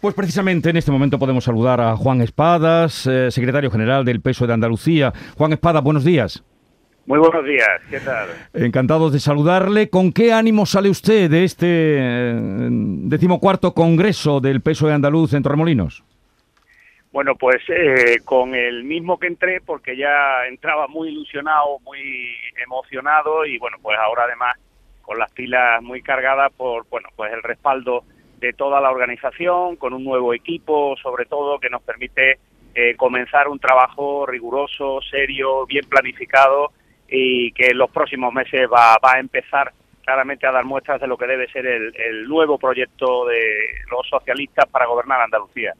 Pues precisamente en este momento podemos saludar a Juan Espadas, eh, secretario general del Peso de Andalucía. Juan Espadas, buenos días. Muy buenos días, ¿qué tal? Encantados de saludarle. ¿Con qué ánimo sale usted de este eh, decimocuarto congreso del Peso de Andaluz en Torremolinos? Bueno, pues eh, con el mismo que entré, porque ya entraba muy ilusionado, muy emocionado y bueno, pues ahora además con las pilas muy cargadas por bueno, pues el respaldo de toda la organización, con un nuevo equipo, sobre todo que nos permite eh, comenzar un trabajo riguroso, serio, bien planificado y que en los próximos meses va, va a empezar claramente a dar muestras de lo que debe ser el, el nuevo proyecto de los socialistas para gobernar Andalucía.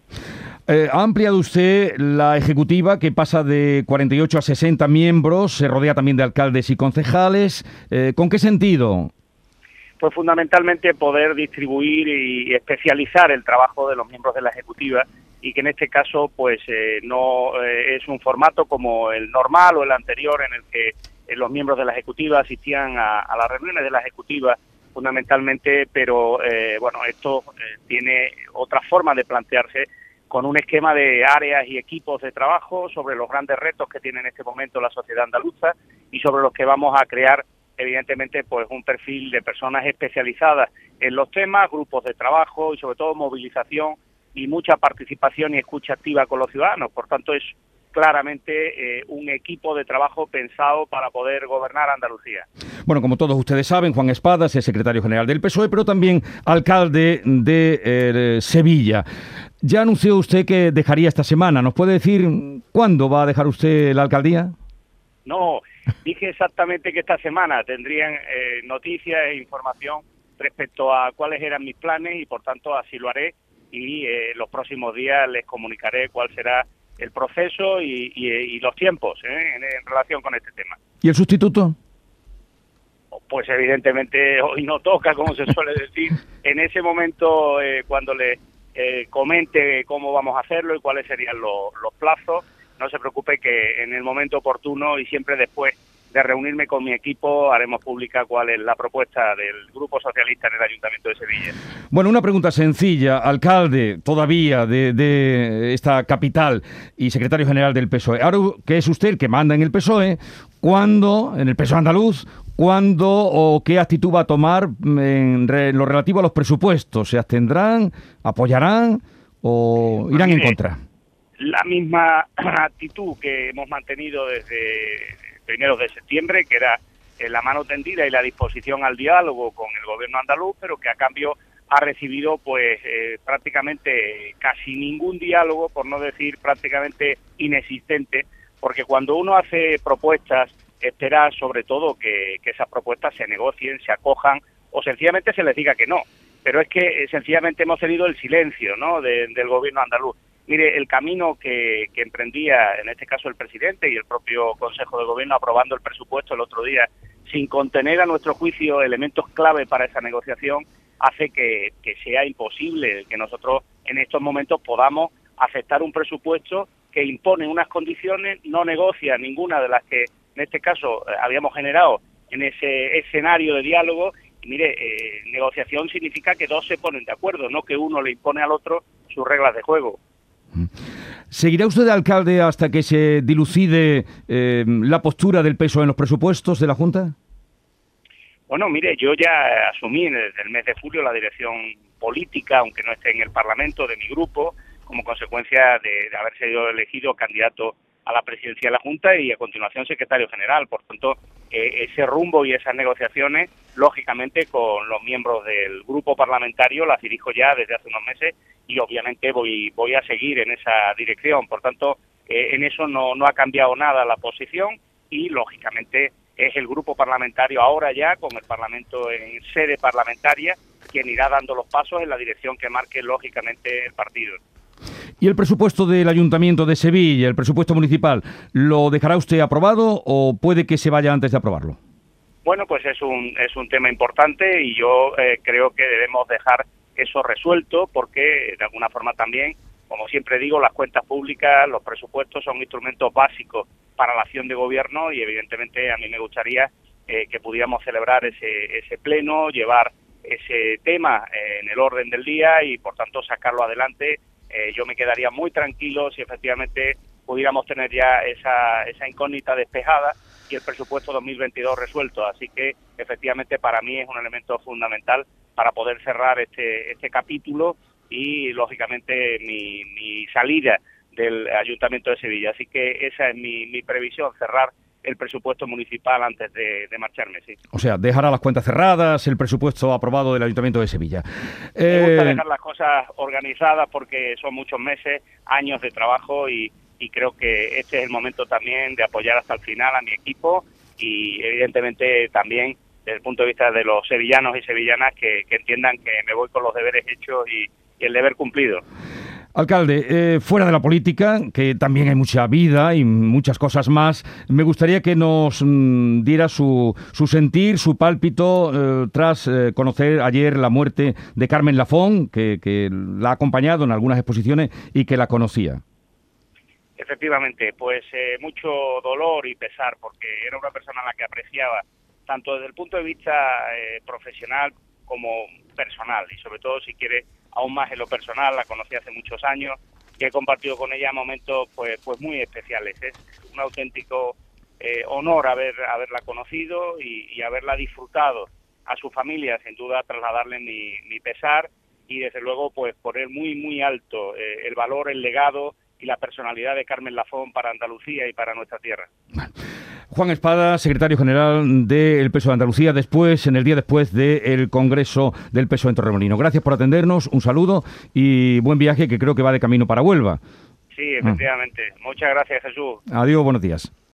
Eh, ha ampliado usted la ejecutiva que pasa de 48 a 60 miembros, se rodea también de alcaldes y concejales. Eh, ¿Con qué sentido? Pues fundamentalmente poder distribuir y especializar el trabajo de los miembros de la ejecutiva y que en este caso pues eh, no es un formato como el normal o el anterior en el que los miembros de la ejecutiva asistían a, a las reuniones de la ejecutiva fundamentalmente, pero bueno, esto tiene otra forma de plantearse con un esquema de áreas y equipos de trabajo sobre los grandes retos que tiene en este momento la sociedad andaluza y sobre los que vamos a crear evidentemente pues un perfil de personas especializadas en los temas, grupos de trabajo y sobre todo movilización y mucha participación y escucha activa con los ciudadanos. Por tanto, es claramente eh, un equipo de trabajo pensado para poder gobernar Andalucía. Bueno, como todos ustedes saben, Juan Espadas es secretario general del PSOE, pero también alcalde de eh, Sevilla. Ya anunció usted que dejaría esta semana. ¿Nos puede decir cuándo va a dejar usted la alcaldía? No, dije exactamente que esta semana tendrían eh, noticias e información respecto a cuáles eran mis planes y por tanto así lo haré y eh, los próximos días les comunicaré cuál será el proceso y, los tiempos ¿eh? en, relación con este tema. ¿Y el sustituto? Pues evidentemente hoy no toca, como se suele decir. En ese momento, cuando le eh, comente cómo vamos a hacerlo y cuáles serían los plazos. No se preocupe que en el momento oportuno y siempre después de reunirme con mi equipo haremos pública cuál es la propuesta del Grupo Socialista en el Ayuntamiento de Sevilla. Bueno, una pregunta sencilla. Alcalde todavía de, de esta capital y secretario general del PSOE. Ahora que es usted el que manda en el PSOE, ¿cuándo, en el PSOE andaluz, cuándo o qué actitud va a tomar en lo relativo a los presupuestos? ¿Se abstendrán, apoyarán o irán en contra? La misma actitud que hemos mantenido desde primeros de septiembre, que era eh, la mano tendida y la disposición al diálogo con el gobierno andaluz, pero que a cambio ha recibido pues eh, prácticamente casi ningún diálogo, por no decir prácticamente inexistente, porque cuando uno hace propuestas espera sobre todo que, esas propuestas se negocien, se acojan o sencillamente se les diga que no. Pero es que eh, sencillamente hemos tenido el silencio ¿no? del gobierno andaluz. Mire, el camino que, emprendía, en este caso el presidente y el propio Consejo de Gobierno aprobando el presupuesto el otro día, sin contener a nuestro juicio elementos clave para esa negociación, hace que, que sea imposible que nosotros en estos momentos podamos aceptar un presupuesto que impone unas condiciones, no negocia ninguna de las que en este caso eh, habíamos generado en ese escenario de diálogo. Y mire, eh, negociación significa que dos se ponen de acuerdo, no que uno le impone al otro sus reglas de juego. ¿Seguirá usted de alcalde hasta que se dilucide eh, la postura del peso en los presupuestos de la Junta? Bueno, mire, yo ya asumí desde el mes de julio la dirección política, aunque no esté en el Parlamento, de mi grupo, como consecuencia de, de haber sido elegido candidato a la presidencia de la Junta y a continuación secretario general. Por tanto, eh, ese rumbo y esas negociaciones, lógicamente, con los miembros del grupo parlamentario las dirijo ya desde hace unos meses y obviamente voy, voy a seguir en esa dirección. Por tanto, eh, en eso no, no ha cambiado nada la posición y, lógicamente, es el grupo parlamentario ahora ya, con el Parlamento en sede parlamentaria, quien irá dando los pasos en la dirección que marque, lógicamente, el partido. ¿Y el presupuesto del Ayuntamiento de Sevilla, el presupuesto municipal, lo dejará usted aprobado o puede que se vaya antes de aprobarlo? Bueno, pues es un, es un tema importante y yo eh, creo que debemos dejar eso resuelto porque de alguna forma también, como siempre digo, las cuentas públicas, los presupuestos son instrumentos básicos para la acción de gobierno y evidentemente a mí me gustaría eh, que pudiéramos celebrar ese, ese pleno, llevar ese tema en el orden del día y por tanto sacarlo adelante. yo me quedaría muy tranquilo si efectivamente pudiéramos tener ya esa, esa incógnita despejada y el presupuesto 2022 resuelto. Así que efectivamente para mí es un elemento fundamental para poder cerrar este, este capítulo y lógicamente mi, mi salida del Ayuntamiento de Sevilla. Así que esa es mi, mi previsión, cerrar el presupuesto municipal antes de, marcharme, sí. O sea, dejará las cuentas cerradas, el presupuesto aprobado del Ayuntamiento de Sevilla. Me gusta eh, dejar las cosas organizadas porque son muchos meses, años de trabajo y, y creo que este es el momento también de apoyar hasta el final a mi equipo y evidentemente también desde el punto de vista de los sevillanos y sevillanas que, entiendan que me voy con los deberes hechos y, el deber cumplido. Alcalde, eh, fuera de la política, que también hay mucha vida y muchas cosas más, me gustaría que nos mm, diera su, su, sentir, su pálpito, eh, tras eh, conocer ayer la muerte de Carmen Lafón, que, que la ha acompañado en algunas exposiciones y que la conocía. Efectivamente, pues eh, mucho dolor y pesar, porque era una persona a la que apreciaba, tanto desde el punto de vista eh, profesional como personal, y sobre todo, si quiere, aún más en lo personal, la conocí hace muchos años y he compartido con ella momentos pues, pues muy especiales. Es un auténtico eh, honor haber, haberla conocido y, haberla disfrutado a su familia, sin duda trasladarle mi, mi pesar y desde luego pues poner muy, muy alto el valor, el legado y la personalidad de Carmen Lafón para Andalucía y para nuestra tierra. Juan Espada, secretario general del PSOE de Andalucía, después, en el día después del Congreso del PSOE en Torremolino. Gracias por atendernos, un saludo y buen viaje que creo que va de camino para Huelva. Sí, efectivamente. Muchas gracias, Jesús. Adiós, buenos días.